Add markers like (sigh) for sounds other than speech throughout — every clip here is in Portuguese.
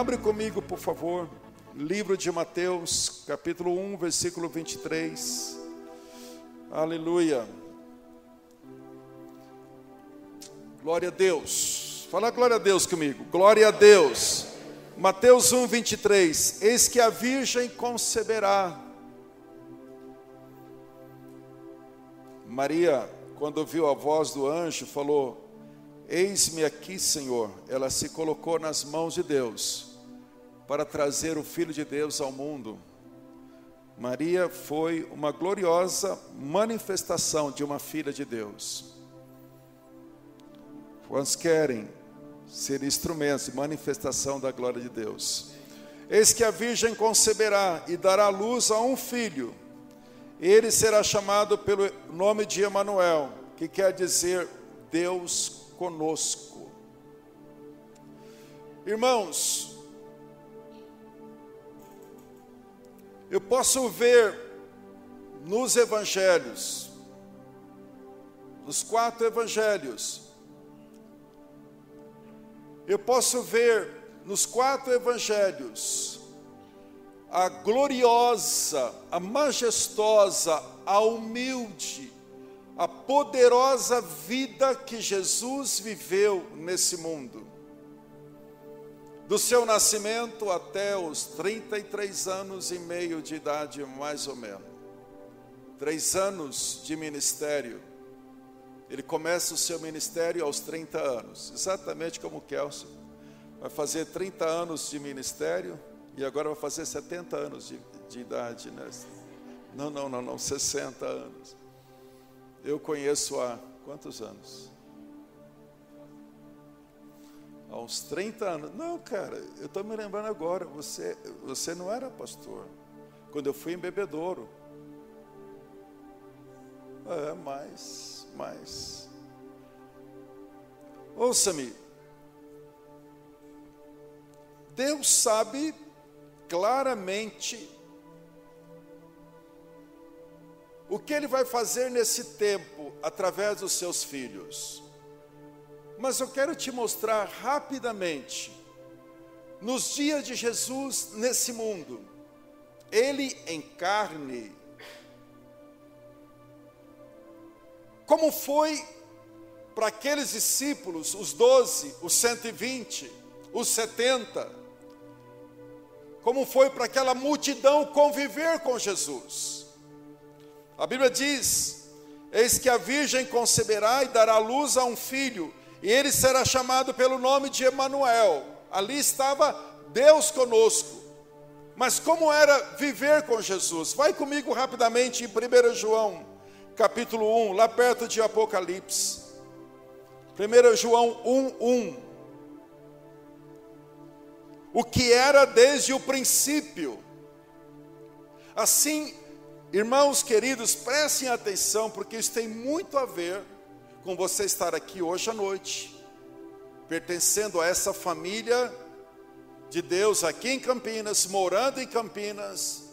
Abre comigo, por favor, livro de Mateus, capítulo 1, versículo 23. Aleluia. Glória a Deus. Fala glória a Deus comigo. Glória a Deus. Mateus 1, 23. Eis que a virgem conceberá. Maria, quando ouviu a voz do anjo, falou: Eis-me aqui, Senhor. Ela se colocou nas mãos de Deus para trazer o Filho de Deus ao mundo. Maria foi uma gloriosa manifestação de uma filha de Deus. Quantos querem ser instrumentos de manifestação da glória de Deus? Eis que a Virgem conceberá e dará luz a um filho. Ele será chamado pelo nome de Emanuel, que quer dizer Deus conosco. Irmãos, eu posso ver nos evangelhos, nos quatro evangelhos, eu posso ver nos quatro evangelhos a gloriosa, a majestosa, a humilde, a poderosa vida que Jesus viveu nesse mundo. Do seu nascimento até os 33 anos e meio de idade, mais ou menos. Três anos de ministério ele começa o seu ministério aos 30 anos, exatamente como o Kelso. Vai fazer 30 anos de ministério e agora vai fazer 70 anos de, de idade. Né? Não, não, não, não, 60 anos. Eu conheço há quantos anos? Há uns 30 anos. Não, cara, eu estou me lembrando agora. Você, você não era pastor. Quando eu fui em Bebedouro. É, mas mais. Ouça-me. Deus sabe claramente o que Ele vai fazer nesse tempo através dos seus filhos. Mas eu quero te mostrar rapidamente, nos dias de Jesus nesse mundo, Ele em carne, Como foi para aqueles discípulos, os doze, os 120, os 70, como foi para aquela multidão conviver com Jesus. A Bíblia diz: Eis que a virgem conceberá e dará luz a um filho, e ele será chamado pelo nome de Emanuel. Ali estava Deus conosco. Mas como era viver com Jesus? Vai comigo rapidamente em 1 João capítulo 1, lá perto de Apocalipse. 1 João 1, 1. O que era desde o princípio. Assim, irmãos queridos, prestem atenção, porque isso tem muito a ver com você estar aqui hoje à noite, pertencendo a essa família de Deus aqui em Campinas, morando em Campinas,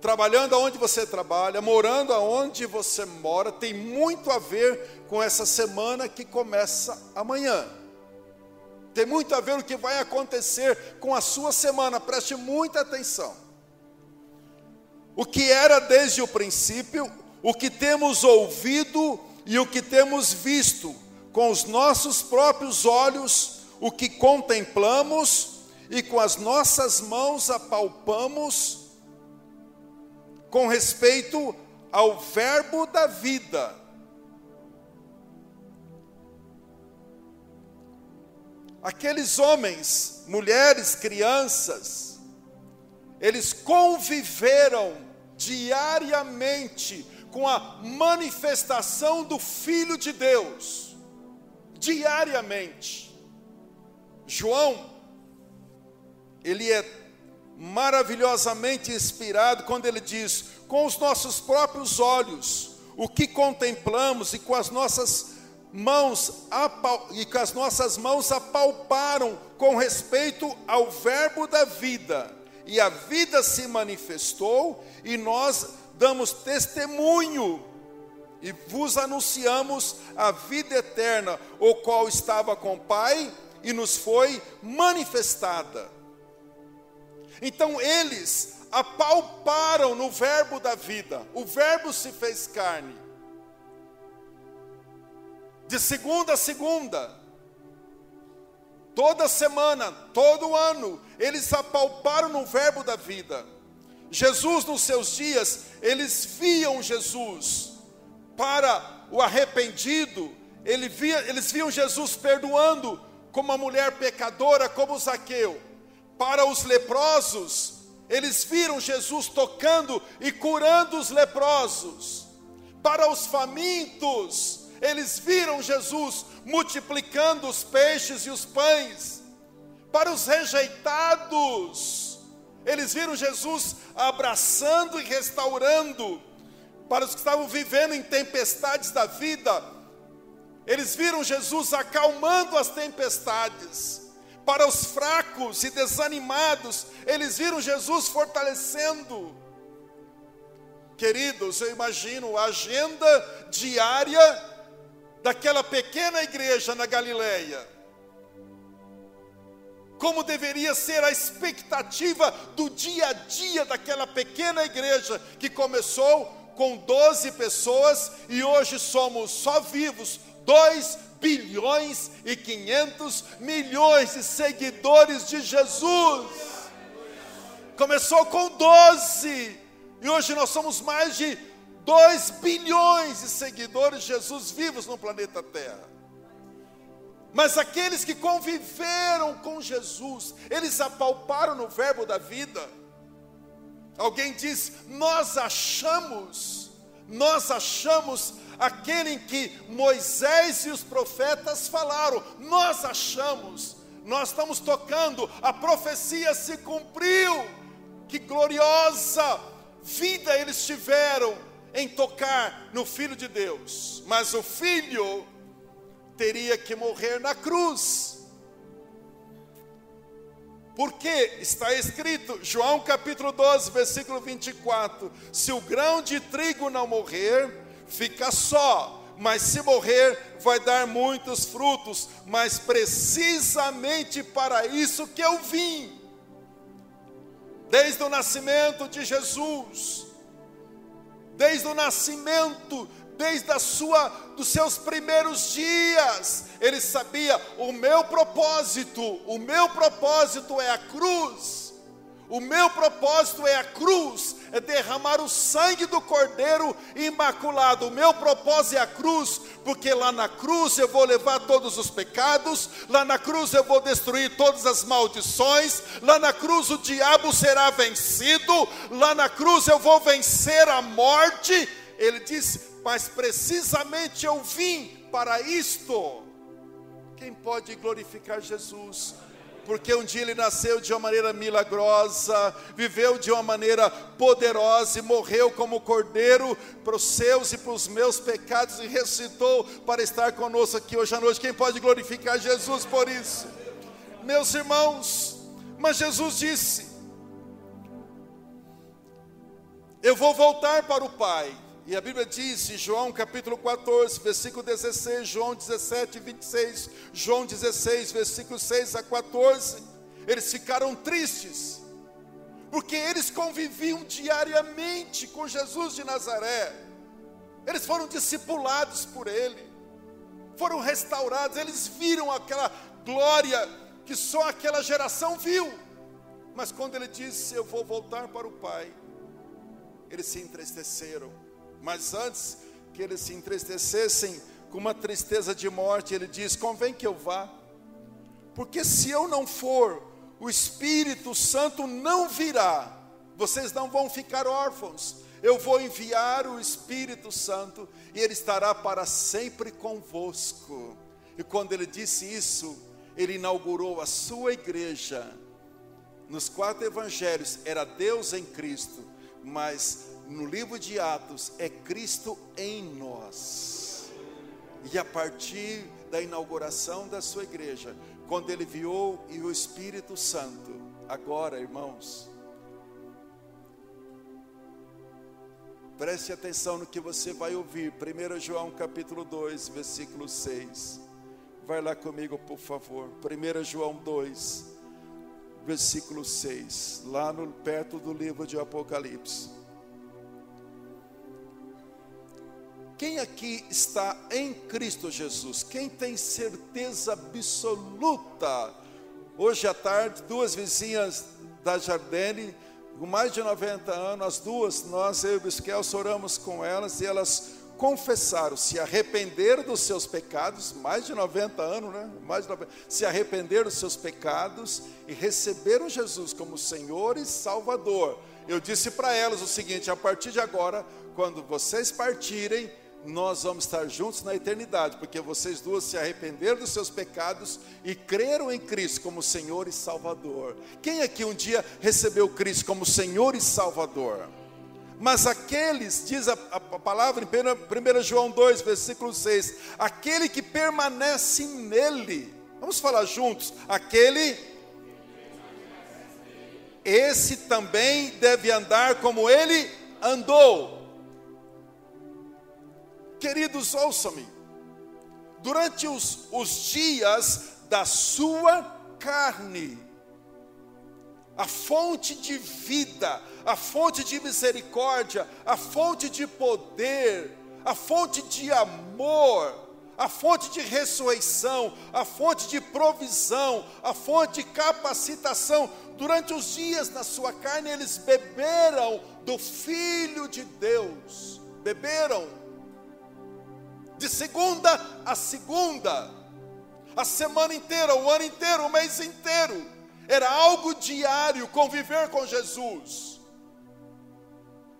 trabalhando aonde você trabalha, morando aonde você mora, tem muito a ver com essa semana que começa amanhã. Tem muito a ver o que vai acontecer com a sua semana, preste muita atenção. O que era desde o princípio, o que temos ouvido e o que temos visto com os nossos próprios olhos, o que contemplamos e com as nossas mãos apalpamos, com respeito ao Verbo da vida. Aqueles homens, mulheres, crianças, eles conviveram diariamente com a manifestação do Filho de Deus, diariamente. João, ele é maravilhosamente inspirado quando ele diz: com os nossos próprios olhos, o que contemplamos e com as nossas mãos e com as nossas mãos apalparam com respeito ao verbo da vida. E a vida se manifestou e nós damos testemunho e vos anunciamos a vida eterna, o qual estava com o Pai e nos foi manifestada. Então eles apalparam no Verbo da vida, o Verbo se fez carne. De segunda a segunda, toda semana, todo ano, eles apalparam no Verbo da vida. Jesus, nos seus dias, eles viam Jesus para o arrependido, ele via, eles viam Jesus perdoando como uma mulher pecadora, como Zaqueu. Para os leprosos, eles viram Jesus tocando e curando os leprosos. Para os famintos, eles viram Jesus multiplicando os peixes e os pães. Para os rejeitados, eles viram Jesus abraçando e restaurando. Para os que estavam vivendo em tempestades da vida, eles viram Jesus acalmando as tempestades. Para os fracos e desanimados, eles viram Jesus fortalecendo. Queridos, eu imagino a agenda diária daquela pequena igreja na Galileia. Como deveria ser a expectativa do dia a dia daquela pequena igreja que começou com 12 pessoas e hoje somos só vivos 2 bilhões e 500 milhões de seguidores de Jesus. Começou com 12 e hoje nós somos mais de 2 bilhões de seguidores de Jesus vivos no planeta Terra. Mas aqueles que conviveram com Jesus, eles apalparam no verbo da vida. Alguém diz: Nós achamos, nós achamos aquele em que Moisés e os profetas falaram. Nós achamos, nós estamos tocando, a profecia se cumpriu. Que gloriosa vida eles tiveram em tocar no Filho de Deus. Mas o Filho teria que morrer na cruz. Porque está escrito, João capítulo 12, versículo 24: se o grão de trigo não morrer, fica só, mas se morrer, vai dar muitos frutos, mas precisamente para isso que eu vim. Desde o nascimento de Jesus, desde o nascimento, desde a sua dos seus primeiros dias, ele sabia o meu propósito, o meu propósito é a cruz. O meu propósito é a cruz, é derramar o sangue do Cordeiro imaculado. O meu propósito é a cruz, porque lá na cruz eu vou levar todos os pecados, lá na cruz eu vou destruir todas as maldições, lá na cruz o diabo será vencido, lá na cruz eu vou vencer a morte. Ele disse: Mas precisamente eu vim para isto. Quem pode glorificar Jesus? porque um dia ele nasceu de uma maneira milagrosa, viveu de uma maneira poderosa e morreu como cordeiro para os seus e para os meus pecados e ressuscitou para estar conosco aqui hoje à noite. Quem pode glorificar Jesus por isso? Meus irmãos, mas Jesus disse: Eu vou voltar para o Pai. E a Bíblia diz em João capítulo 14, versículo 16, João 17, 26, João 16, versículo 6 a 14, eles ficaram tristes, porque eles conviviam diariamente com Jesus de Nazaré, eles foram discipulados por ele, foram restaurados, eles viram aquela glória que só aquela geração viu, mas quando ele disse: Eu vou voltar para o Pai, eles se entristeceram mas antes que eles se entristecessem com uma tristeza de morte, ele diz: convém que eu vá, porque se eu não for, o Espírito Santo não virá, vocês não vão ficar órfãos. Eu vou enviar o Espírito Santo e ele estará para sempre convosco. E quando ele disse isso, ele inaugurou a sua igreja. Nos quatro evangelhos era Deus em Cristo, mas no livro de Atos é Cristo em nós. E a partir da inauguração da sua igreja, quando ele viu e o Espírito Santo, agora, irmãos, preste atenção no que você vai ouvir. 1 João capítulo 2, versículo 6. Vai lá comigo, por favor. 1 João 2, versículo 6, lá no, perto do livro de Apocalipse. Quem aqui está em Cristo Jesus? Quem tem certeza absoluta? Hoje à tarde, duas vizinhas da Jardine, com mais de 90 anos, as duas, nós, eu e o Bisquel, oramos com elas e elas confessaram, se arrependeram dos seus pecados, mais de 90 anos, né? Mais de 90, se arrependeram dos seus pecados e receberam Jesus como Senhor e Salvador. Eu disse para elas o seguinte: a partir de agora, quando vocês partirem, nós vamos estar juntos na eternidade, porque vocês duas se arrependeram dos seus pecados e creram em Cristo como Senhor e Salvador. Quem aqui um dia recebeu Cristo como Senhor e Salvador? Mas aqueles, diz a, a palavra em 1 João 2, versículo 6, aquele que permanece nele, vamos falar juntos, aquele, esse também deve andar como ele andou. Queridos, ouçam-me. Durante os, os dias da sua carne, a fonte de vida, a fonte de misericórdia, a fonte de poder, a fonte de amor, a fonte de ressurreição, a fonte de provisão, a fonte de capacitação. Durante os dias da sua carne, eles beberam do Filho de Deus, beberam de segunda a segunda, a semana inteira, o ano inteiro, o mês inteiro. Era algo diário conviver com Jesus.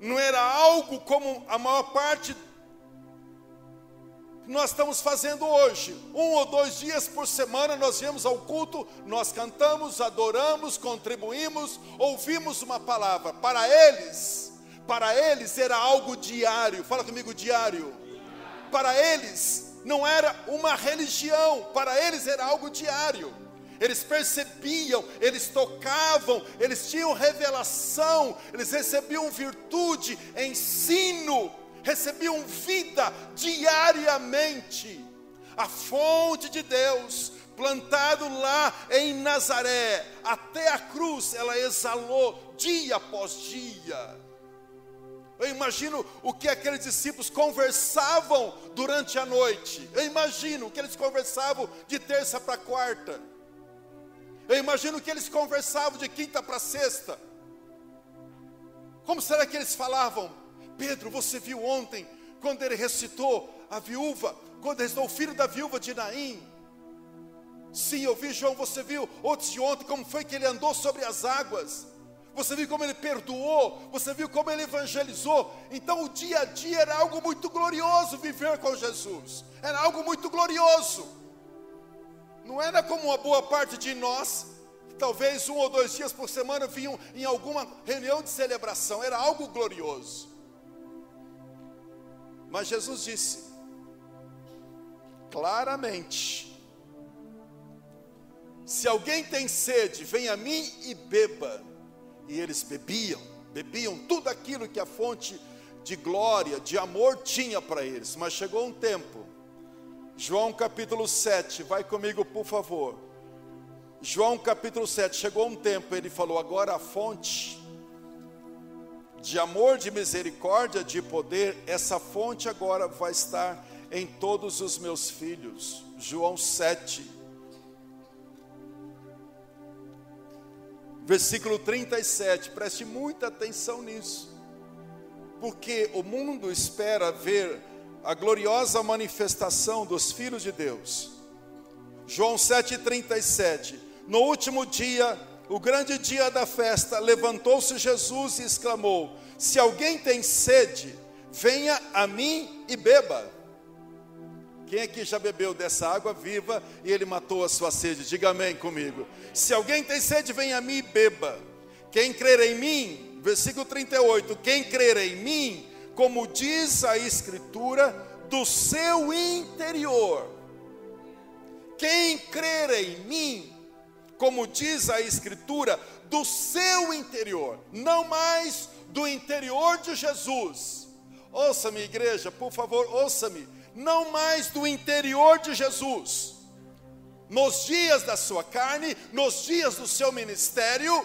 Não era algo como a maior parte que nós estamos fazendo hoje. Um ou dois dias por semana nós viemos ao culto, nós cantamos, adoramos, contribuímos, ouvimos uma palavra. Para eles, para eles era algo diário. Fala comigo, diário para eles não era uma religião, para eles era algo diário. Eles percebiam, eles tocavam, eles tinham revelação, eles recebiam virtude, ensino, recebiam vida diariamente. A fonte de Deus, plantado lá em Nazaré, até a cruz, ela exalou dia após dia. Eu imagino o que aqueles discípulos conversavam durante a noite. Eu imagino o que eles conversavam de terça para quarta. Eu imagino o que eles conversavam de quinta para sexta. Como será que eles falavam? Pedro, você viu ontem, quando ele recitou a viúva, quando recitou o filho da viúva de Naim? Sim, eu vi, João, você viu ontem de ontem, como foi que ele andou sobre as águas? Você viu como ele perdoou, você viu como ele evangelizou. Então o dia a dia era algo muito glorioso viver com Jesus. Era algo muito glorioso. Não era como uma boa parte de nós, que talvez um ou dois dias por semana vinham em alguma reunião de celebração. Era algo glorioso. Mas Jesus disse claramente: Se alguém tem sede, venha a mim e beba e eles bebiam, bebiam tudo aquilo que a fonte de glória, de amor tinha para eles. Mas chegou um tempo, João capítulo 7, vai comigo por favor. João capítulo 7, chegou um tempo, ele falou: agora a fonte de amor, de misericórdia, de poder, essa fonte agora vai estar em todos os meus filhos. João 7, versículo 37, preste muita atenção nisso, porque o mundo espera ver a gloriosa manifestação dos filhos de Deus. João 7,37: No último dia, o grande dia da festa, levantou-se Jesus e exclamou: Se alguém tem sede, venha a mim e beba. Quem aqui já bebeu dessa água viva e ele matou a sua sede? Diga amém comigo. Se alguém tem sede, venha a mim e beba. Quem crer em mim, versículo 38, quem crer em mim, como diz a Escritura, do seu interior. Quem crer em mim, como diz a Escritura, do seu interior, não mais do interior de Jesus. Ouça-me, igreja, por favor, ouça-me não mais do interior de Jesus, nos dias da sua carne, nos dias do seu ministério,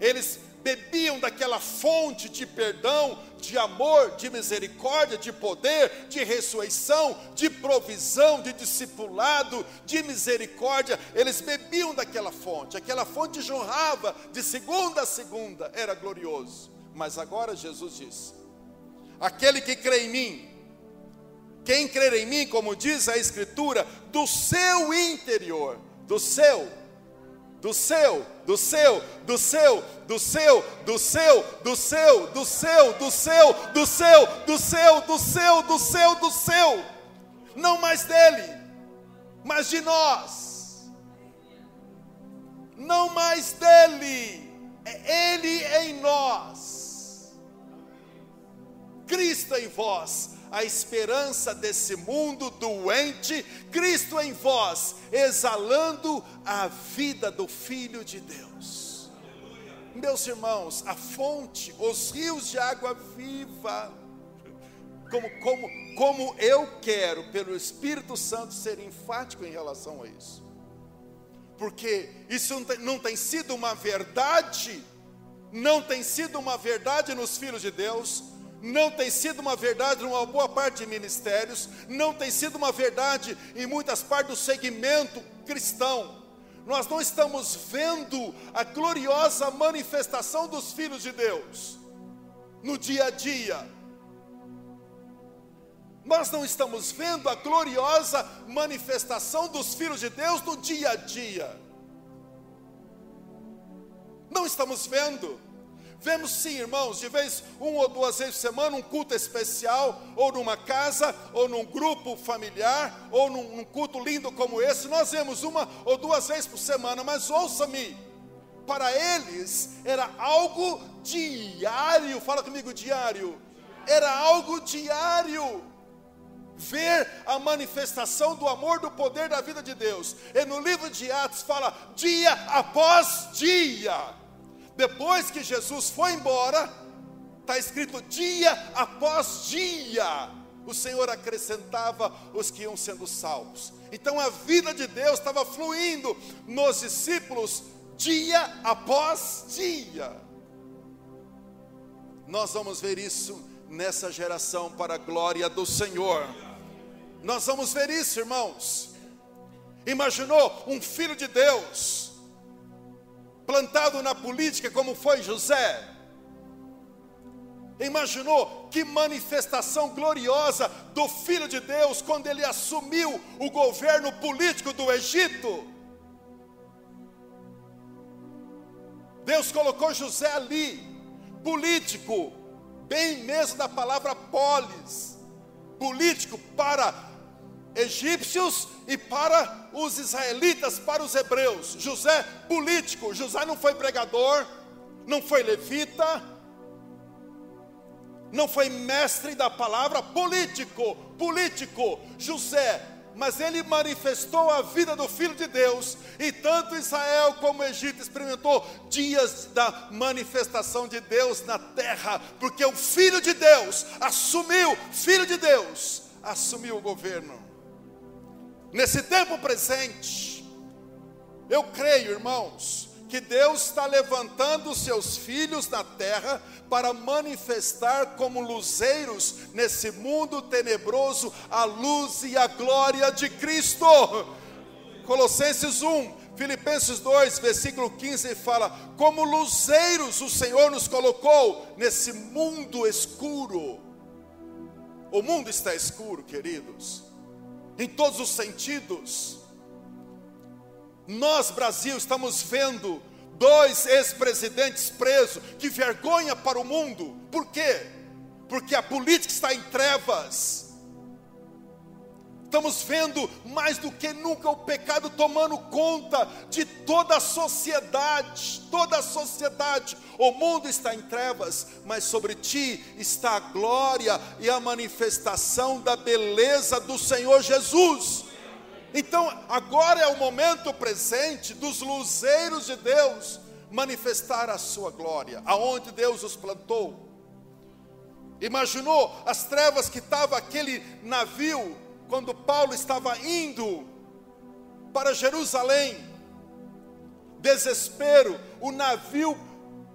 eles bebiam daquela fonte de perdão, de amor, de misericórdia, de poder, de ressurreição, de provisão, de discipulado, de misericórdia. Eles bebiam daquela fonte, aquela fonte jorrava de segunda a segunda, era glorioso. Mas agora Jesus diz: aquele que crê em mim, quem crer em mim, como diz a Escritura, do seu interior, do seu do seu, do seu, do seu, do seu, do seu, do seu, do seu, do seu, do seu, do seu, do seu, do seu, do seu, não mais dele, mas de nós, não mais dele, é ele em nós, Cristo em vós, a esperança desse mundo doente, Cristo em vós, exalando a vida do Filho de Deus. Meus irmãos, a fonte, os rios de água viva, como, como, como eu quero, pelo Espírito Santo, ser enfático em relação a isso, porque isso não tem, não tem sido uma verdade, não tem sido uma verdade nos filhos de Deus, não tem sido uma verdade numa boa parte de ministérios, não tem sido uma verdade em muitas partes do segmento cristão. Nós não estamos vendo a gloriosa manifestação dos filhos de Deus no dia a dia. Nós não estamos vendo a gloriosa manifestação dos filhos de Deus no dia a dia. Não estamos vendo. Vemos sim, irmãos, de vez um ou duas vezes por semana, um culto especial, ou numa casa, ou num grupo familiar, ou num, num culto lindo como esse. Nós vemos uma ou duas vezes por semana, mas ouça-me, para eles era algo diário. Fala comigo, diário. Era algo diário ver a manifestação do amor, do poder da vida de Deus. E no livro de Atos fala dia após dia. Depois que Jesus foi embora, está escrito dia após dia, o Senhor acrescentava os que iam sendo salvos. Então a vida de Deus estava fluindo nos discípulos dia após dia. Nós vamos ver isso nessa geração para a glória do Senhor. Nós vamos ver isso, irmãos. Imaginou um filho de Deus plantado na política como foi José. Imaginou que manifestação gloriosa do Filho de Deus quando ele assumiu o governo político do Egito? Deus colocou José ali, político, bem mesmo da palavra polis, político para egípcios e para os israelitas, para os hebreus. José, político, José não foi pregador, não foi levita, não foi mestre da palavra, político, político, José, mas ele manifestou a vida do Filho de Deus, e tanto Israel como o Egito experimentou dias da manifestação de Deus na terra, porque o Filho de Deus assumiu, Filho de Deus, assumiu o governo. Nesse tempo presente, eu creio, irmãos, que Deus está levantando os seus filhos na terra para manifestar como luzeiros nesse mundo tenebroso a luz e a glória de Cristo. Colossenses 1, Filipenses 2, versículo 15 fala: Como luzeiros o Senhor nos colocou nesse mundo escuro. O mundo está escuro, queridos em todos os sentidos. Nós, Brasil, estamos vendo dois ex-presidentes presos, que vergonha para o mundo. Por quê? Porque a política está em trevas. Estamos vendo mais do que nunca o pecado tomando conta de toda a sociedade, toda a sociedade. O mundo está em trevas, mas sobre ti está a glória e a manifestação da beleza do Senhor Jesus. Então, agora é o momento presente dos luzeiros de Deus manifestar a sua glória, aonde Deus os plantou. Imaginou as trevas que estava aquele navio quando Paulo estava indo para Jerusalém. Desespero, o navio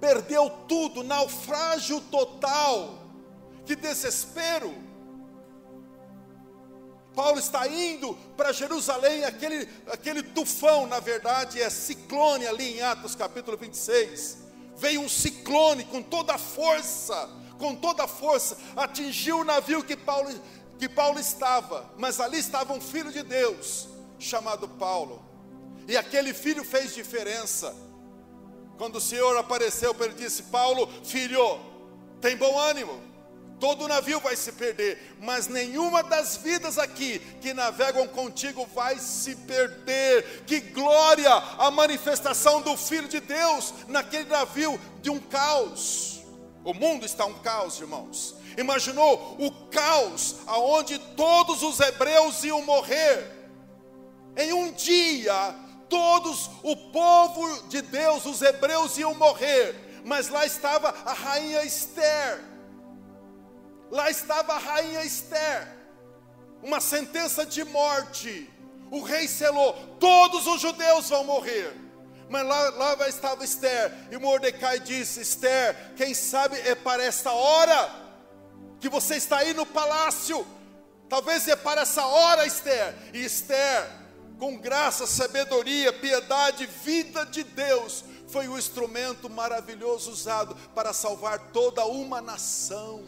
perdeu tudo, naufrágio total. Que desespero! Paulo está indo para Jerusalém, aquele, aquele tufão, na verdade, é ciclone ali em Atos capítulo 26. Veio um ciclone com toda a força, com toda a força, atingiu o navio que Paulo, que Paulo estava, mas ali estava um filho de Deus, chamado Paulo, e aquele filho fez diferença. Quando o Senhor apareceu ele, disse: Paulo, filho, tem bom ânimo, todo o navio vai se perder, mas nenhuma das vidas aqui que navegam contigo vai se perder. Que glória a manifestação do Filho de Deus naquele navio de um caos. O mundo está um caos, irmãos. Imaginou o caos aonde todos os hebreus iam morrer. Em um dia, todos o povo de Deus, os hebreus iam morrer, mas lá estava a rainha Esther Lá estava a rainha Esther, uma sentença de morte. O rei selou: todos os judeus vão morrer. Mas lá, lá estava Esther, e Mordecai disse: Esther, quem sabe é para esta hora que você está aí no palácio. Talvez é para essa hora, Esther. E Esther, com graça, sabedoria, piedade, vida de Deus, foi o instrumento maravilhoso usado para salvar toda uma nação.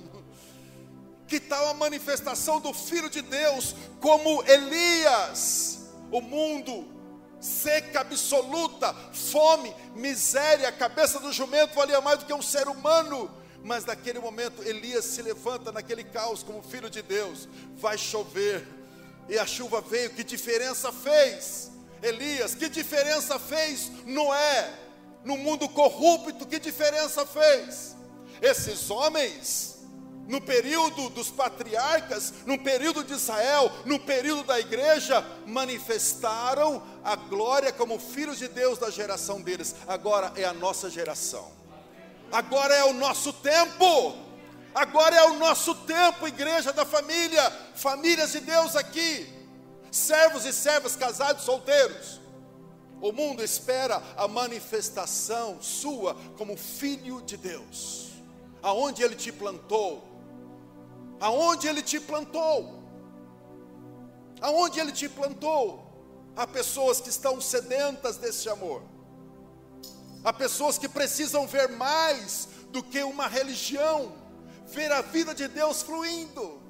Que tal a manifestação do Filho de Deus como Elias? O mundo, seca absoluta, fome, miséria, a cabeça do jumento valia mais do que um ser humano. Mas naquele momento Elias se levanta naquele caos como filho de Deus. Vai chover e a chuva veio. Que diferença fez? Elias, que diferença fez Noé? No mundo corrupto, que diferença fez? Esses homens no período dos patriarcas, no período de Israel, no período da igreja, manifestaram a glória como filhos de Deus da geração deles. Agora é a nossa geração. Agora é o nosso tempo. Agora é o nosso tempo, igreja da família, famílias de Deus aqui, servos e servas, casados, solteiros. O mundo espera a manifestação sua como filho de Deus. Aonde ele te plantou, aonde Ele te plantou. Aonde Ele te plantou. Há pessoas que estão sedentas desse amor. Há pessoas que precisam ver mais do que uma religião, ver a vida de Deus fluindo.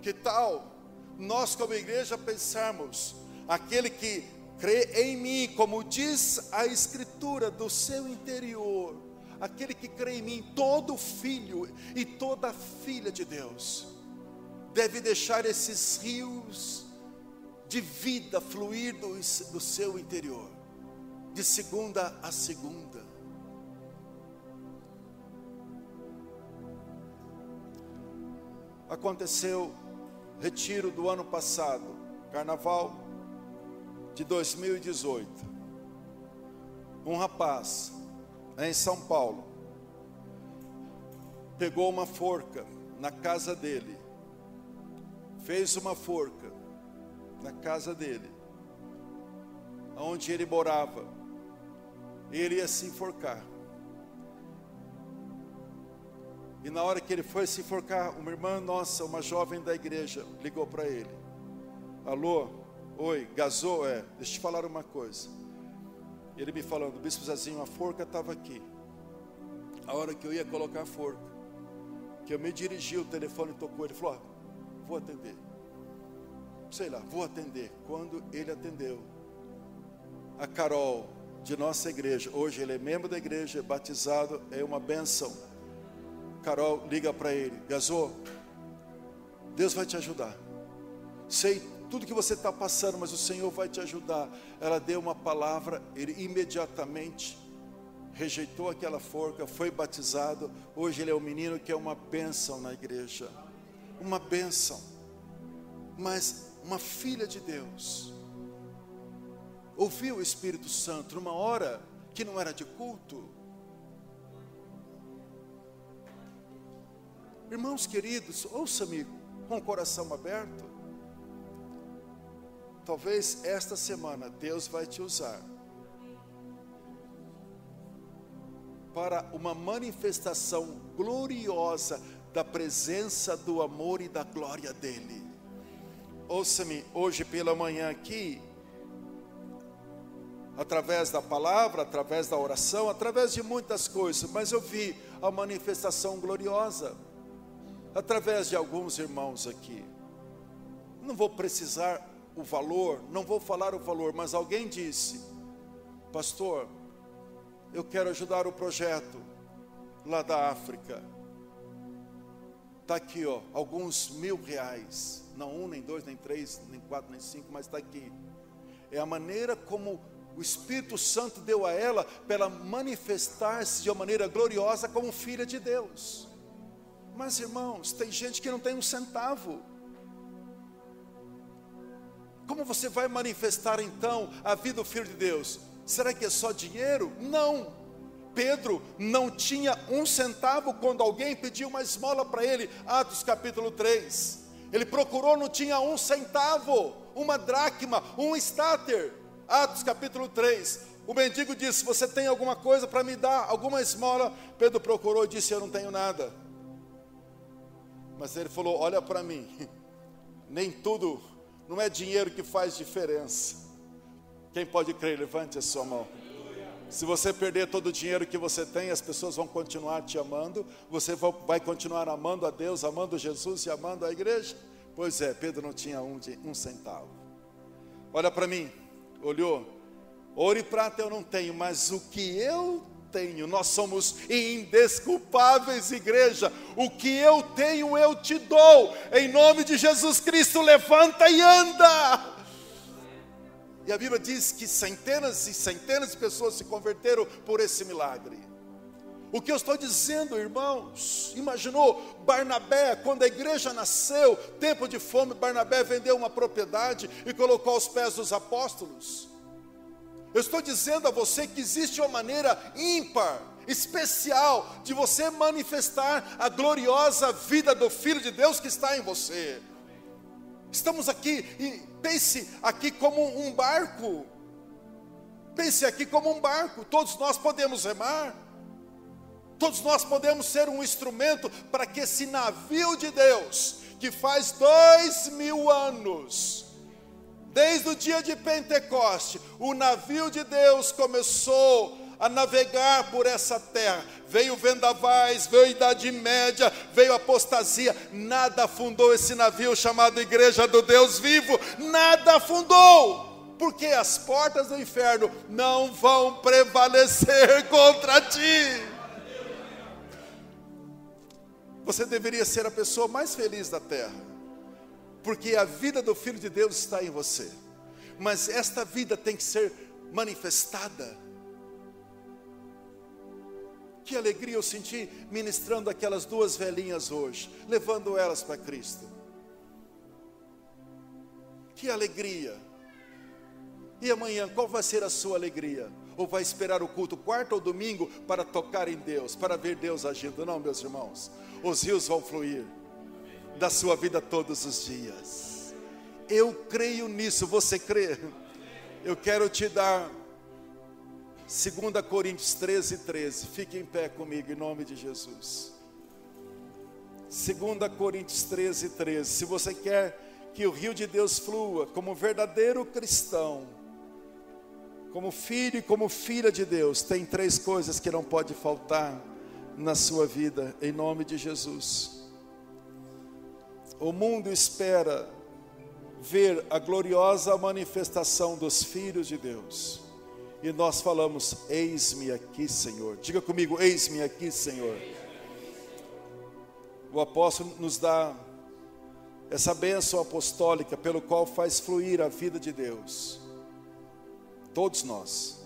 Que tal nós, como igreja, pensarmos: aquele que crê em mim, como diz a Escritura, do seu interior, aquele que crê em mim, todo filho e toda filha de Deus, deve deixar esses rios de vida fluir do, do seu interior, de segunda a segunda. Aconteceu retiro do ano passado, carnaval de 2018. Um rapaz em São Paulo, pegou uma forca na casa dele, fez uma forca na casa dele, onde ele morava, ele ia se enforcar. E na hora que ele foi se enforcar, uma irmã nossa, uma jovem da igreja, ligou para ele: Alô, oi, gasou? É, deixa eu te falar uma coisa. Ele me falando, bispo Zezinho, a forca estava aqui. A hora que eu ia colocar a forca, que eu me dirigi, o telefone tocou, ele falou, ah, vou atender. Sei lá, vou atender. Quando ele atendeu, a Carol, de nossa igreja, hoje ele é membro da igreja, é batizado, é uma benção. Carol liga para ele, Gazô, Deus vai te ajudar. Sei tudo que você está passando, mas o Senhor vai te ajudar. Ela deu uma palavra, ele imediatamente rejeitou aquela forca, foi batizado. Hoje ele é um menino que é uma bênção na igreja, uma bênção, mas uma filha de Deus. Ouviu o Espírito Santo numa hora que não era de culto. Irmãos queridos, ouça-me com o coração aberto. talvez esta semana Deus vai te usar para uma manifestação gloriosa da presença, do amor e da glória dEle. Ouça-me hoje pela manhã aqui, através da palavra, através da oração, através de muitas coisas, mas eu vi a manifestação gloriosa através de alguns irmãos aqui. Não vou precisar o valor, não vou falar o valor, mas alguém disse: Pastor, eu quero ajudar o projeto lá da África. Está aqui, ó, alguns mil reais. Não um, nem dois, nem três, nem quatro, nem cinco, mas está aqui. É a maneira como o Espírito Santo deu a ela para ela manifestar-se de uma maneira gloriosa como filha de Deus. Mas irmãos, tem gente que não tem um centavo. Como você vai manifestar então a vida do Filho de Deus? Será que é só dinheiro? Não. Pedro não tinha um centavo quando alguém pediu uma esmola para ele, Atos capítulo 3. Ele procurou, não tinha um centavo, uma dracma, um estáter. Atos capítulo 3. O mendigo disse: Você tem alguma coisa para me dar, alguma esmola? Pedro procurou e disse: Eu não tenho nada. Mas ele falou: Olha para mim, (laughs) nem tudo, não é dinheiro que faz diferença. Quem pode crer, levante a sua mão. Se você perder todo o dinheiro que você tem, as pessoas vão continuar te amando, você vai continuar amando a Deus, amando Jesus e amando a igreja? Pois é, Pedro não tinha um, um centavo. Olha para mim, olhou, ouro e prata eu não tenho, mas o que eu tenho, nós somos indesculpáveis, igreja. O que eu tenho, eu te dou, em nome de Jesus Cristo, levanta e anda. E a Bíblia diz que centenas e centenas de pessoas se converteram por esse milagre. O que eu estou dizendo, irmãos, imaginou Barnabé, quando a igreja nasceu, tempo de fome, Barnabé vendeu uma propriedade e colocou aos pés dos apóstolos. Eu estou dizendo a você que existe uma maneira ímpar, especial, de você manifestar a gloriosa vida do Filho de Deus que está em você. Estamos aqui e pense aqui como um barco. Pense aqui como um barco. Todos nós podemos remar. Todos nós podemos ser um instrumento para que esse navio de Deus, que faz dois mil anos, desde o dia de Pentecoste, o navio de Deus começou a navegar por essa terra. Veio vendavais, veio Idade Média, veio apostasia, nada afundou esse navio chamado Igreja do Deus Vivo, nada afundou, porque as portas do inferno não vão prevalecer (laughs) contra ti. Você deveria ser a pessoa mais feliz da terra, porque a vida do Filho de Deus está em você, mas esta vida tem que ser manifestada que alegria eu senti ministrando aquelas duas velhinhas hoje, levando elas para Cristo. Que alegria. E amanhã, qual vai ser a sua alegria? Ou vai esperar o culto quarto ou domingo para tocar em Deus, para ver Deus agindo? Não, meus irmãos. Os rios vão fluir da sua vida todos os dias. Eu creio nisso, você crê? Eu quero te dar 2 Coríntios 13, 13. Fique em pé comigo em nome de Jesus. 2 Coríntios 13, 13. Se você quer que o rio de Deus flua como verdadeiro cristão, como filho e como filha de Deus, tem três coisas que não pode faltar na sua vida, em nome de Jesus. O mundo espera ver a gloriosa manifestação dos filhos de Deus e nós falamos: Eis-me aqui, Senhor. Diga comigo: Eis-me aqui, Senhor. O apóstolo nos dá essa bênção apostólica pelo qual faz fluir a vida de Deus. Todos nós.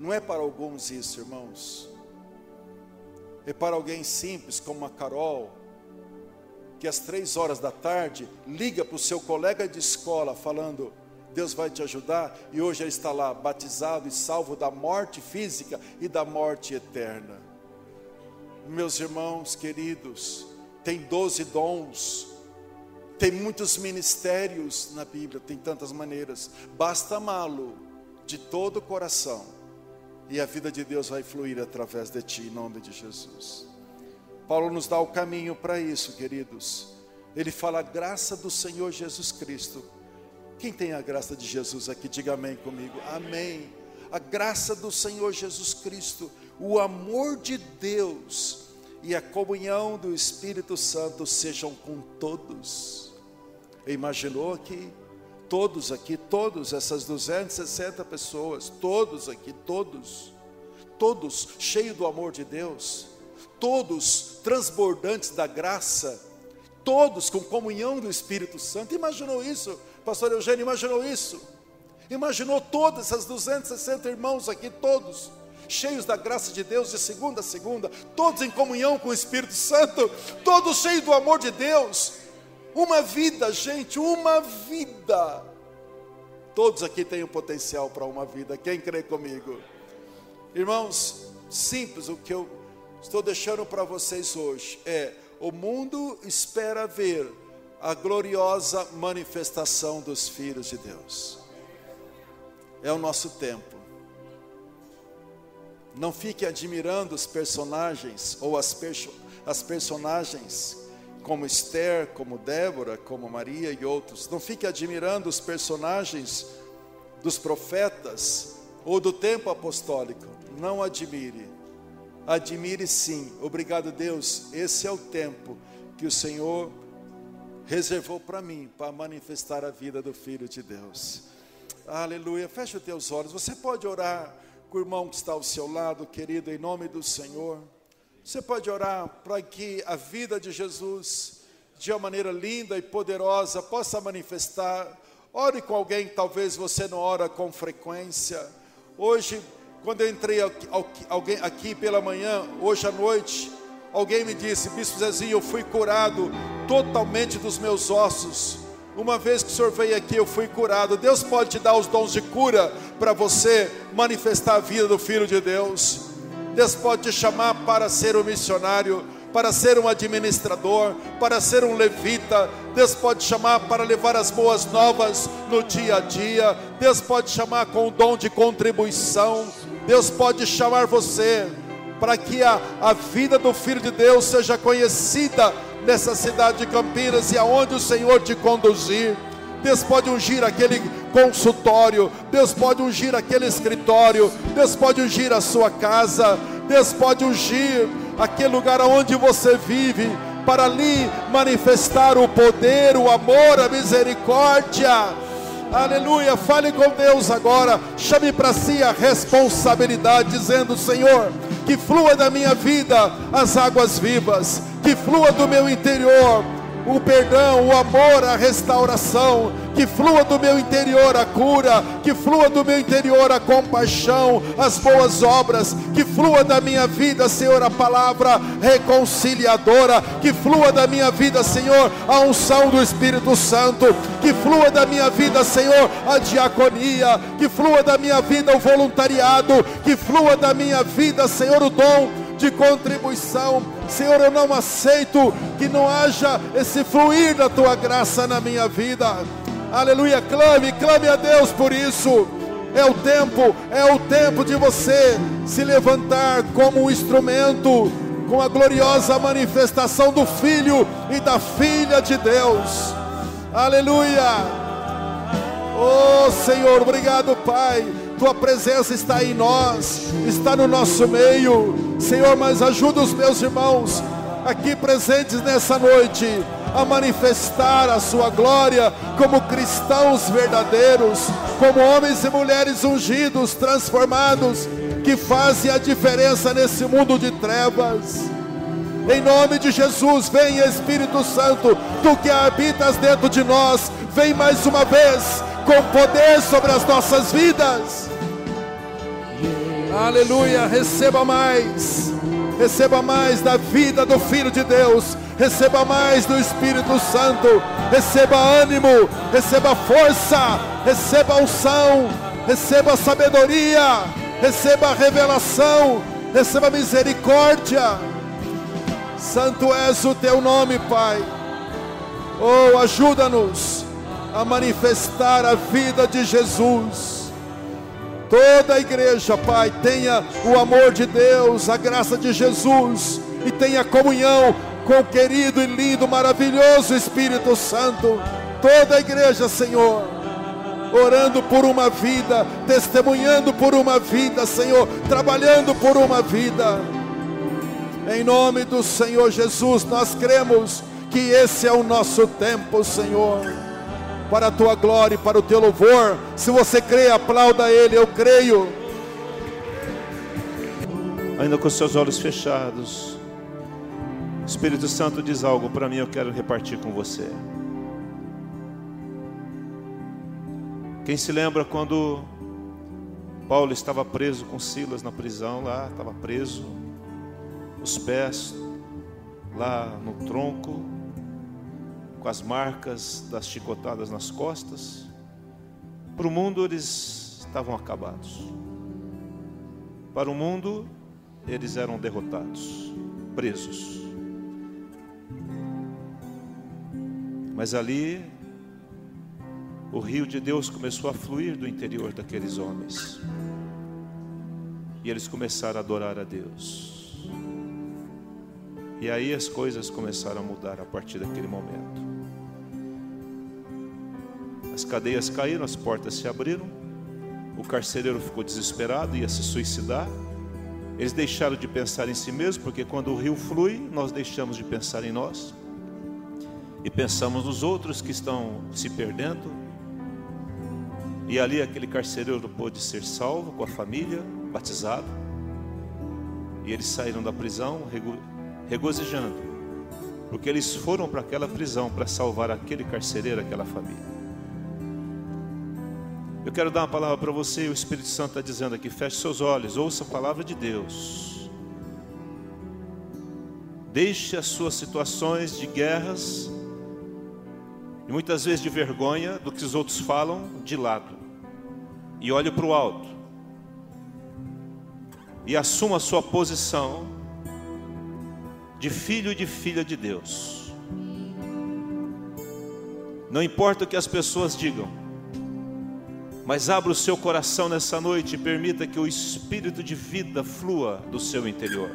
Não é para alguns isso, irmãos. É para alguém simples como a Carol, que às três horas da tarde liga para o seu colega de escola falando: Deus vai te ajudar e hoje está lá, batizado e salvo da morte física e da morte eterna. Meus irmãos queridos, tem doze dons, Tem muitos ministérios na Bíblia, tem tantas maneiras. Basta amá-lo de todo o coração, e a vida de Deus vai fluir através de ti, em nome de Jesus. Paulo nos dá o caminho para isso, queridos. Ele fala graça do Senhor Jesus Cristo. Quem tem a graça de Jesus aqui, diga amém comigo. Amém. A graça do Senhor Jesus Cristo, o amor de Deus e a comunhão do Espírito Santo sejam com todos. Imaginou aqui? Todos aqui, todos, essas 260 pessoas, todos aqui, todos, todos cheios do amor de Deus, todos transbordantes da graça todos com comunhão do Espírito Santo. Imaginou isso? Pastor Eugênio imaginou isso? Imaginou todas essas 260 irmãos aqui, todos cheios da graça de Deus de segunda a segunda, todos em comunhão com o Espírito Santo, todos cheios do amor de Deus. Uma vida, gente, uma vida. Todos aqui têm o potencial para uma vida. Quem crê comigo? Irmãos, simples o que eu estou deixando para vocês hoje é o mundo espera ver a gloriosa manifestação dos filhos de Deus. É o nosso tempo. Não fique admirando os personagens ou as, perso as personagens como Esther, como Débora, como Maria e outros. Não fique admirando os personagens dos profetas ou do tempo apostólico. Não admire. Admire sim. Obrigado, Deus. Esse é o tempo que o Senhor reservou para mim, para manifestar a vida do Filho de Deus. Aleluia. Feche os teus olhos. Você pode orar com o irmão que está ao seu lado, querido, em nome do Senhor. Você pode orar para que a vida de Jesus, de uma maneira linda e poderosa, possa manifestar. Ore com alguém que talvez você não ora com frequência. Hoje quando eu entrei aqui, alguém, aqui pela manhã, hoje à noite, alguém me disse, Bispo Zezinho, eu fui curado totalmente dos meus ossos. Uma vez que o senhor veio aqui, eu fui curado. Deus pode te dar os dons de cura para você manifestar a vida do Filho de Deus. Deus pode te chamar para ser um missionário, para ser um administrador, para ser um levita. Deus pode chamar para levar as boas novas no dia a dia. Deus pode chamar com o dom de contribuição. Deus pode chamar você para que a, a vida do Filho de Deus seja conhecida nessa cidade de Campinas e aonde o Senhor te conduzir. Deus pode ungir aquele consultório, Deus pode ungir aquele escritório, Deus pode ungir a sua casa, Deus pode ungir aquele lugar onde você vive, para ali manifestar o poder, o amor, a misericórdia Aleluia. Fale com Deus agora. Chame para si a responsabilidade, dizendo: Senhor, que flua da minha vida as águas vivas, que flua do meu interior o perdão, o amor, a restauração, que flua do meu interior a cura, que flua do meu interior a compaixão, as boas obras, que flua da minha vida, Senhor, a palavra reconciliadora, que flua da minha vida, Senhor, a unção do Espírito Santo, que flua da minha vida, Senhor, a diaconia, que flua da minha vida o voluntariado, que flua da minha vida, Senhor, o dom de contribuição. Senhor, eu não aceito que não haja esse fluir da tua graça na minha vida. Aleluia, clame, clame a Deus por isso. É o tempo, é o tempo de você se levantar como um instrumento com a gloriosa manifestação do Filho e da Filha de Deus. Aleluia. Oh Senhor, obrigado, Pai tua presença está em nós, está no nosso meio. Senhor, mas ajuda os meus irmãos aqui presentes nessa noite a manifestar a sua glória como cristãos verdadeiros, como homens e mulheres ungidos, transformados, que fazem a diferença nesse mundo de trevas. Em nome de Jesus, vem Espírito Santo, tu que habitas dentro de nós, vem mais uma vez com poder sobre as nossas vidas. Aleluia, receba mais. Receba mais da vida do Filho de Deus. Receba mais do Espírito Santo. Receba ânimo, receba força, receba unção, receba sabedoria, receba revelação, receba misericórdia. Santo és o teu nome, Pai. Oh, ajuda-nos a manifestar a vida de Jesus. Toda a igreja, Pai, tenha o amor de Deus, a graça de Jesus e tenha comunhão com o querido e lindo, maravilhoso Espírito Santo. Toda a igreja, Senhor, orando por uma vida, testemunhando por uma vida, Senhor, trabalhando por uma vida. Em nome do Senhor Jesus, nós cremos que esse é o nosso tempo, Senhor para a tua glória e para o teu louvor. Se você crê, aplauda Ele, eu creio. Ainda com seus olhos fechados, o Espírito Santo diz algo para mim, eu quero repartir com você. Quem se lembra quando Paulo estava preso com Silas na prisão lá, estava preso, os pés lá no tronco, com as marcas das chicotadas nas costas. Para o mundo eles estavam acabados. Para o mundo eles eram derrotados, presos. Mas ali o rio de Deus começou a fluir do interior daqueles homens. E eles começaram a adorar a Deus. E aí as coisas começaram a mudar a partir daquele momento. As cadeias caíram, as portas se abriram. O carcereiro ficou desesperado, ia se suicidar. Eles deixaram de pensar em si mesmo, porque quando o rio flui, nós deixamos de pensar em nós. E pensamos nos outros que estão se perdendo. E ali aquele carcereiro pôde ser salvo com a família, batizado. E eles saíram da prisão regozijando, porque eles foram para aquela prisão para salvar aquele carcereiro, aquela família. Eu quero dar uma palavra para você, o Espírito Santo está dizendo aqui: feche seus olhos, ouça a palavra de Deus. Deixe as suas situações de guerras, e muitas vezes de vergonha do que os outros falam, de lado, e olhe para o alto, e assuma a sua posição de filho e de filha de Deus. Não importa o que as pessoas digam, mas abra o seu coração nessa noite e permita que o espírito de vida flua do seu interior.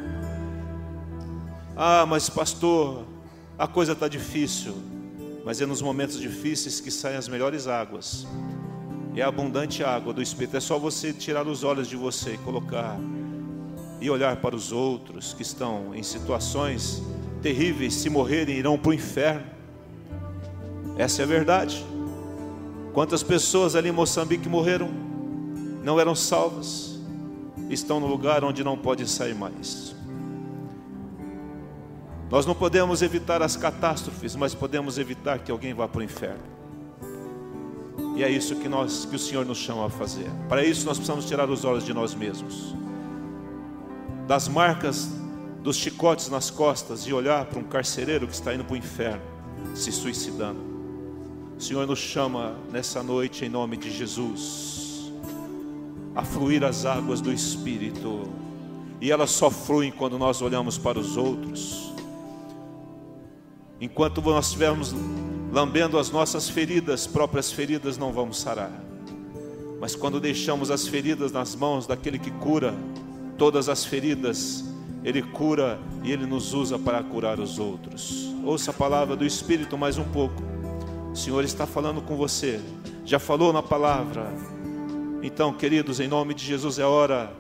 Ah, mas pastor, a coisa está difícil. Mas é nos momentos difíceis que saem as melhores águas. É a abundante água do Espírito. É só você tirar os olhos de você e colocar e olhar para os outros que estão em situações terríveis. Se morrerem, irão para o inferno. Essa é a verdade. Quantas pessoas ali em Moçambique morreram, não eram salvas, estão no lugar onde não pode sair mais. Nós não podemos evitar as catástrofes, mas podemos evitar que alguém vá para o inferno. E é isso que nós, que o Senhor nos chama a fazer. Para isso nós precisamos tirar os olhos de nós mesmos, das marcas dos chicotes nas costas e olhar para um carcereiro que está indo para o inferno, se suicidando. O Senhor nos chama nessa noite em nome de Jesus a fluir as águas do Espírito, e elas só fluem quando nós olhamos para os outros. Enquanto nós estivermos lambendo as nossas feridas, próprias feridas não vamos sarar. Mas quando deixamos as feridas nas mãos daquele que cura todas as feridas, ele cura e ele nos usa para curar os outros. Ouça a palavra do Espírito mais um pouco. O Senhor está falando com você, já falou na palavra. Então, queridos, em nome de Jesus, é hora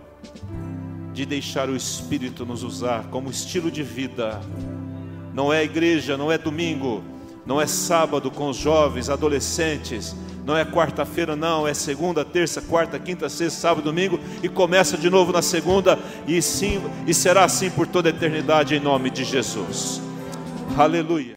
de deixar o Espírito nos usar como estilo de vida. Não é igreja, não é domingo, não é sábado com os jovens, adolescentes, não é quarta-feira, não, é segunda, terça, quarta, quinta, sexta, sábado, domingo e começa de novo na segunda e sim, e será assim por toda a eternidade em nome de Jesus. Aleluia.